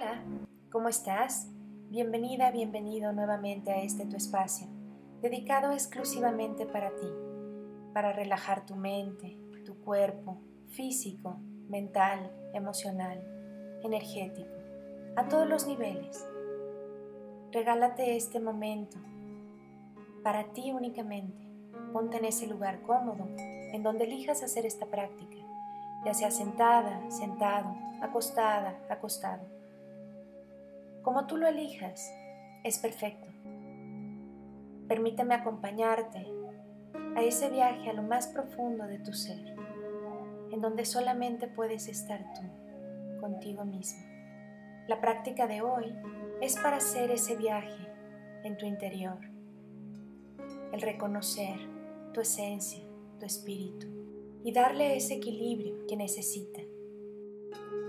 Hola, ¿cómo estás? Bienvenida, bienvenido nuevamente a este tu espacio, dedicado exclusivamente para ti, para relajar tu mente, tu cuerpo, físico, mental, emocional, energético, a todos los niveles. Regálate este momento para ti únicamente. Ponte en ese lugar cómodo en donde elijas hacer esta práctica, ya sea sentada, sentado, acostada, acostado. Como tú lo elijas, es perfecto. Permíteme acompañarte a ese viaje a lo más profundo de tu ser, en donde solamente puedes estar tú, contigo mismo. La práctica de hoy es para hacer ese viaje en tu interior, el reconocer tu esencia, tu espíritu y darle ese equilibrio que necesita.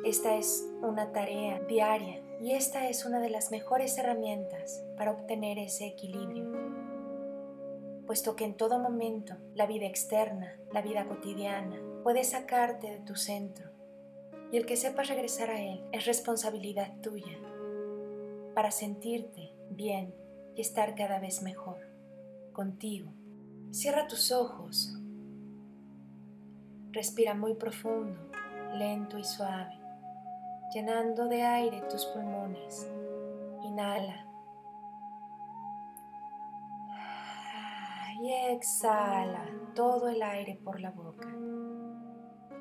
Esta es una tarea diaria y esta es una de las mejores herramientas para obtener ese equilibrio, puesto que en todo momento la vida externa, la vida cotidiana, puede sacarte de tu centro. Y el que sepas regresar a él es responsabilidad tuya para sentirte bien y estar cada vez mejor contigo. Cierra tus ojos. Respira muy profundo, lento y suave, llenando de aire tus pulmones. Inhala. Y exhala todo el aire por la boca.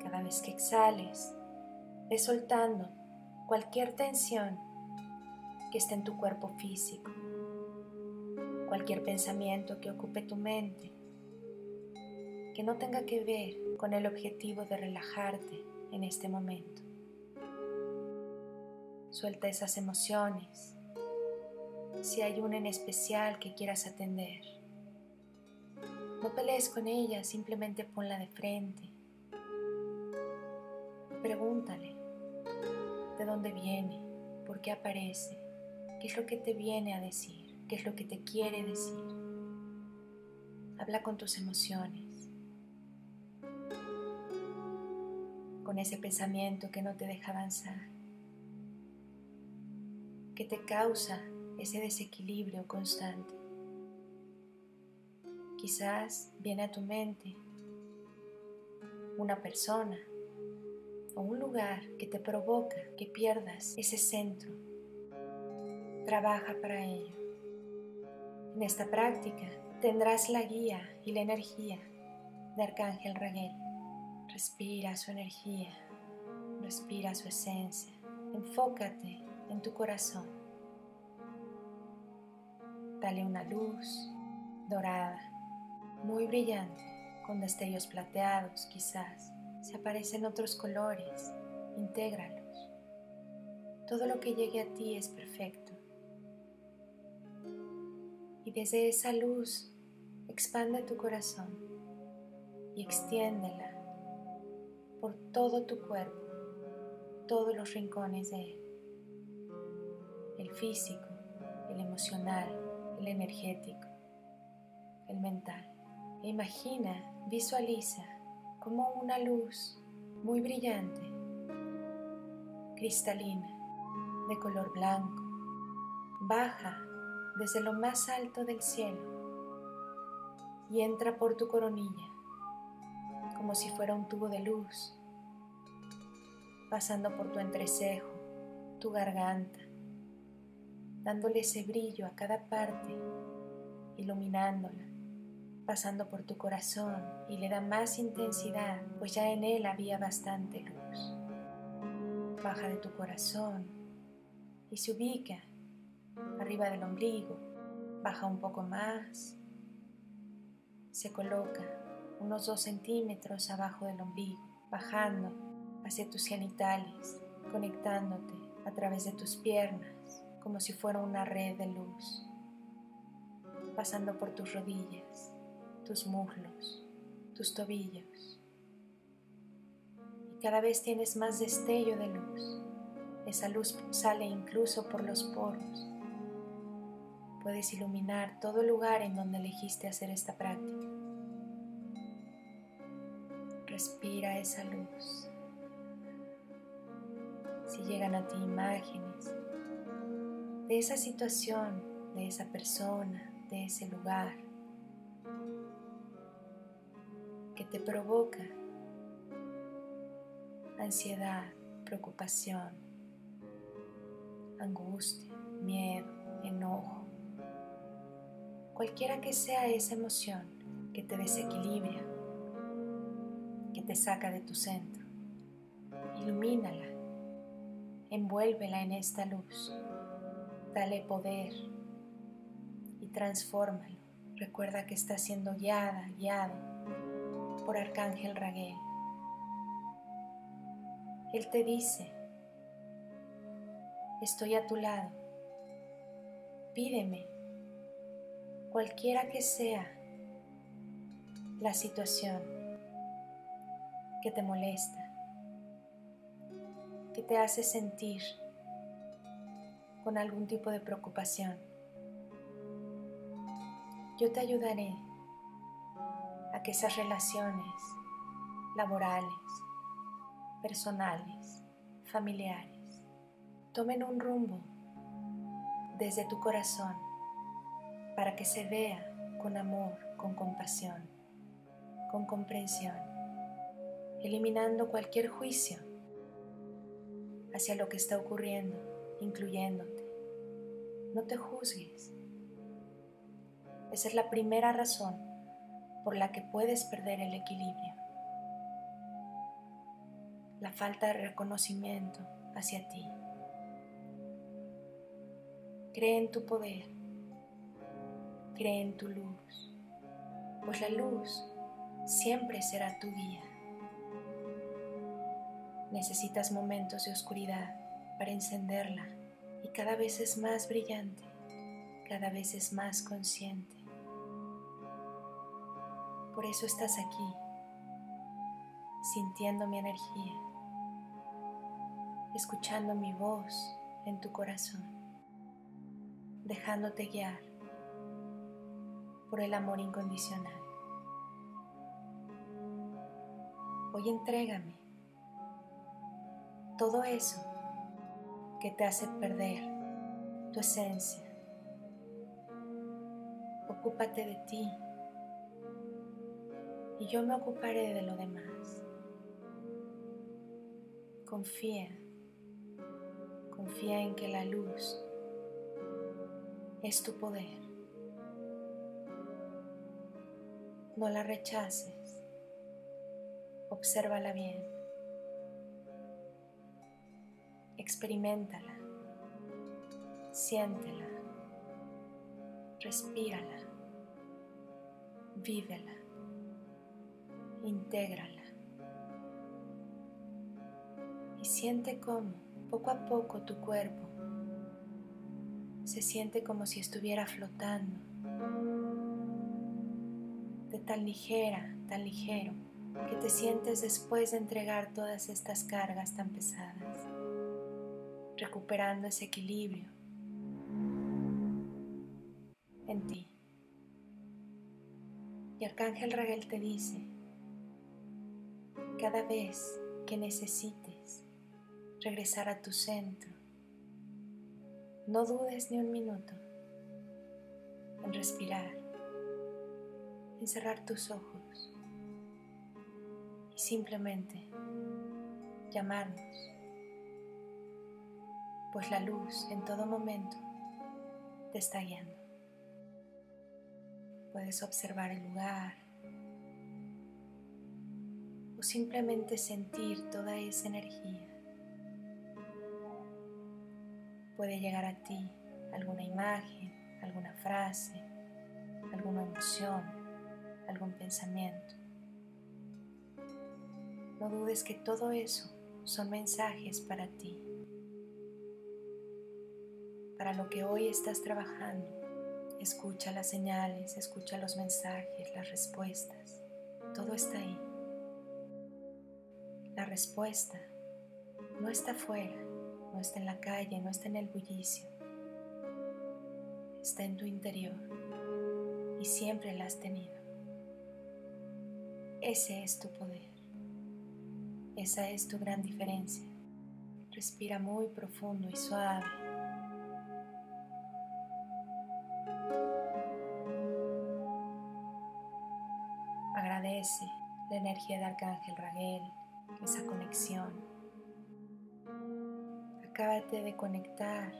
Cada vez que exhales, ve soltando cualquier tensión que esté en tu cuerpo físico, cualquier pensamiento que ocupe tu mente que no tenga que ver con el objetivo de relajarte en este momento. Suelta esas emociones, si hay una en especial que quieras atender. No pelees con ella, simplemente ponla de frente. Pregúntale de dónde viene, por qué aparece, qué es lo que te viene a decir, qué es lo que te quiere decir. Habla con tus emociones. con ese pensamiento que no te deja avanzar, que te causa ese desequilibrio constante. Quizás viene a tu mente una persona o un lugar que te provoca que pierdas ese centro. Trabaja para ello. En esta práctica tendrás la guía y la energía de Arcángel Raguel. Respira su energía, respira su esencia, enfócate en tu corazón. Dale una luz dorada, muy brillante, con destellos plateados quizás. Si aparecen otros colores, intégralos. Todo lo que llegue a ti es perfecto. Y desde esa luz expande tu corazón y extiéndela por todo tu cuerpo, todos los rincones de él, el físico, el emocional, el energético, el mental. E imagina, visualiza como una luz muy brillante, cristalina, de color blanco, baja desde lo más alto del cielo y entra por tu coronilla como si fuera un tubo de luz, pasando por tu entrecejo, tu garganta, dándole ese brillo a cada parte, iluminándola, pasando por tu corazón y le da más intensidad, pues ya en él había bastante luz. Baja de tu corazón y se ubica arriba del ombligo, baja un poco más, se coloca unos 2 centímetros abajo del ombligo, bajando hacia tus genitales, conectándote a través de tus piernas como si fuera una red de luz, pasando por tus rodillas, tus muslos, tus tobillos. Y cada vez tienes más destello de luz. Esa luz sale incluso por los poros. Puedes iluminar todo lugar en donde elegiste hacer esta práctica. Respira esa luz. Si llegan a ti imágenes, de esa situación, de esa persona, de ese lugar que te provoca ansiedad, preocupación, angustia, miedo, enojo, cualquiera que sea esa emoción que te desequilibra, que te saca de tu centro, ilumínala, envuélvela en esta luz, dale poder y transfórmalo. Recuerda que está siendo guiada, guiado por Arcángel Raguel. Él te dice, estoy a tu lado, pídeme, cualquiera que sea la situación que te molesta, que te hace sentir con algún tipo de preocupación. Yo te ayudaré a que esas relaciones laborales, personales, familiares, tomen un rumbo desde tu corazón para que se vea con amor, con compasión, con comprensión, eliminando cualquier juicio hacia lo que está ocurriendo, incluyéndote. No te juzgues. Esa es la primera razón por la que puedes perder el equilibrio. La falta de reconocimiento hacia ti. Cree en tu poder. Cree en tu luz. Pues la luz siempre será tu guía. Necesitas momentos de oscuridad para encenderla y cada vez es más brillante, cada vez es más consciente. Por eso estás aquí, sintiendo mi energía, escuchando mi voz en tu corazón, dejándote guiar por el amor incondicional. Hoy entrégame todo eso que te hace perder tu esencia. Ocúpate de ti y yo me ocuparé de lo demás. Confía, confía en que la luz es tu poder. No la rechaces, obsérvala bien, experimentala, siéntela, respírala, vívela. Intégrala. Y siente cómo poco a poco tu cuerpo se siente como si estuviera flotando, de tan ligera, tan ligero, que te sientes después de entregar todas estas cargas tan pesadas, recuperando ese equilibrio en ti. Y Arcángel Raguel te dice, cada vez que necesites regresar a tu centro, no dudes ni un minuto en respirar, en cerrar tus ojos y simplemente llamarnos, pues la luz en todo momento te está guiando. Puedes observar el lugar, o simplemente sentir toda esa energía. Puede llegar a ti alguna imagen, alguna frase, alguna emoción, algún pensamiento. No dudes que todo eso son mensajes para ti, para lo que hoy estás trabajando. Escucha las señales, escucha los mensajes, las respuestas. Todo está ahí. La respuesta no está afuera, no está en la calle, no está en el bullicio. Está en tu interior y siempre la has tenido. Ese es tu poder. Esa es tu gran diferencia. Respira muy profundo y suave. La energía de Arcángel Raguel, esa conexión. Acábate de conectar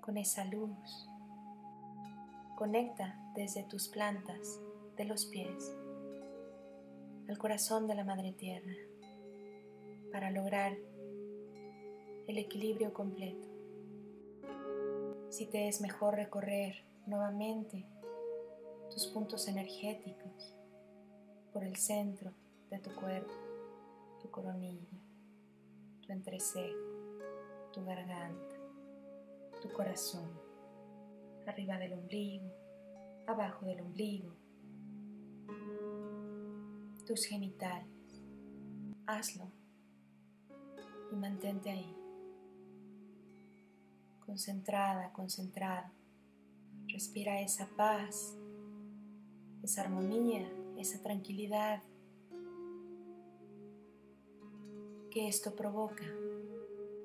con esa luz. Conecta desde tus plantas de los pies al corazón de la Madre Tierra para lograr el equilibrio completo. Si te es mejor recorrer nuevamente tus puntos energéticos por el centro de tu cuerpo, tu coronilla, tu entrecejo, tu garganta, tu corazón, arriba del ombligo, abajo del ombligo, tus genitales. Hazlo y mantente ahí, concentrada, concentrado. Respira esa paz, esa armonía, esa tranquilidad que esto provoca.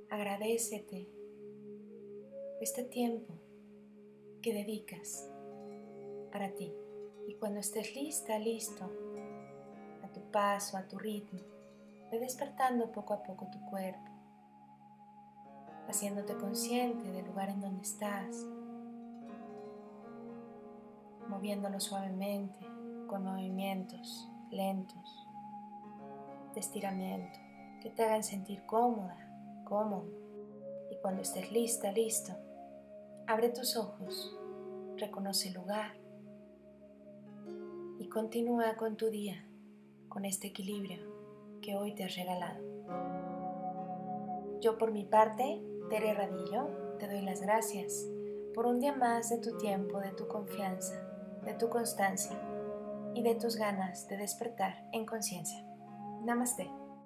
Agradecete este tiempo que dedicas para ti. Y cuando estés lista, listo, a tu paso, a tu ritmo, ve despertando poco a poco tu cuerpo, haciéndote consciente del lugar en donde estás, moviéndolo suavemente con movimientos lentos de estiramiento que te hagan sentir cómoda, cómodo. Y cuando estés lista, listo, abre tus ojos, reconoce el lugar y continúa con tu día, con este equilibrio que hoy te has regalado. Yo por mi parte, Tere Radillo, te doy las gracias por un día más de tu tiempo, de tu confianza, de tu constancia y de tus ganas de despertar en conciencia. Namaste.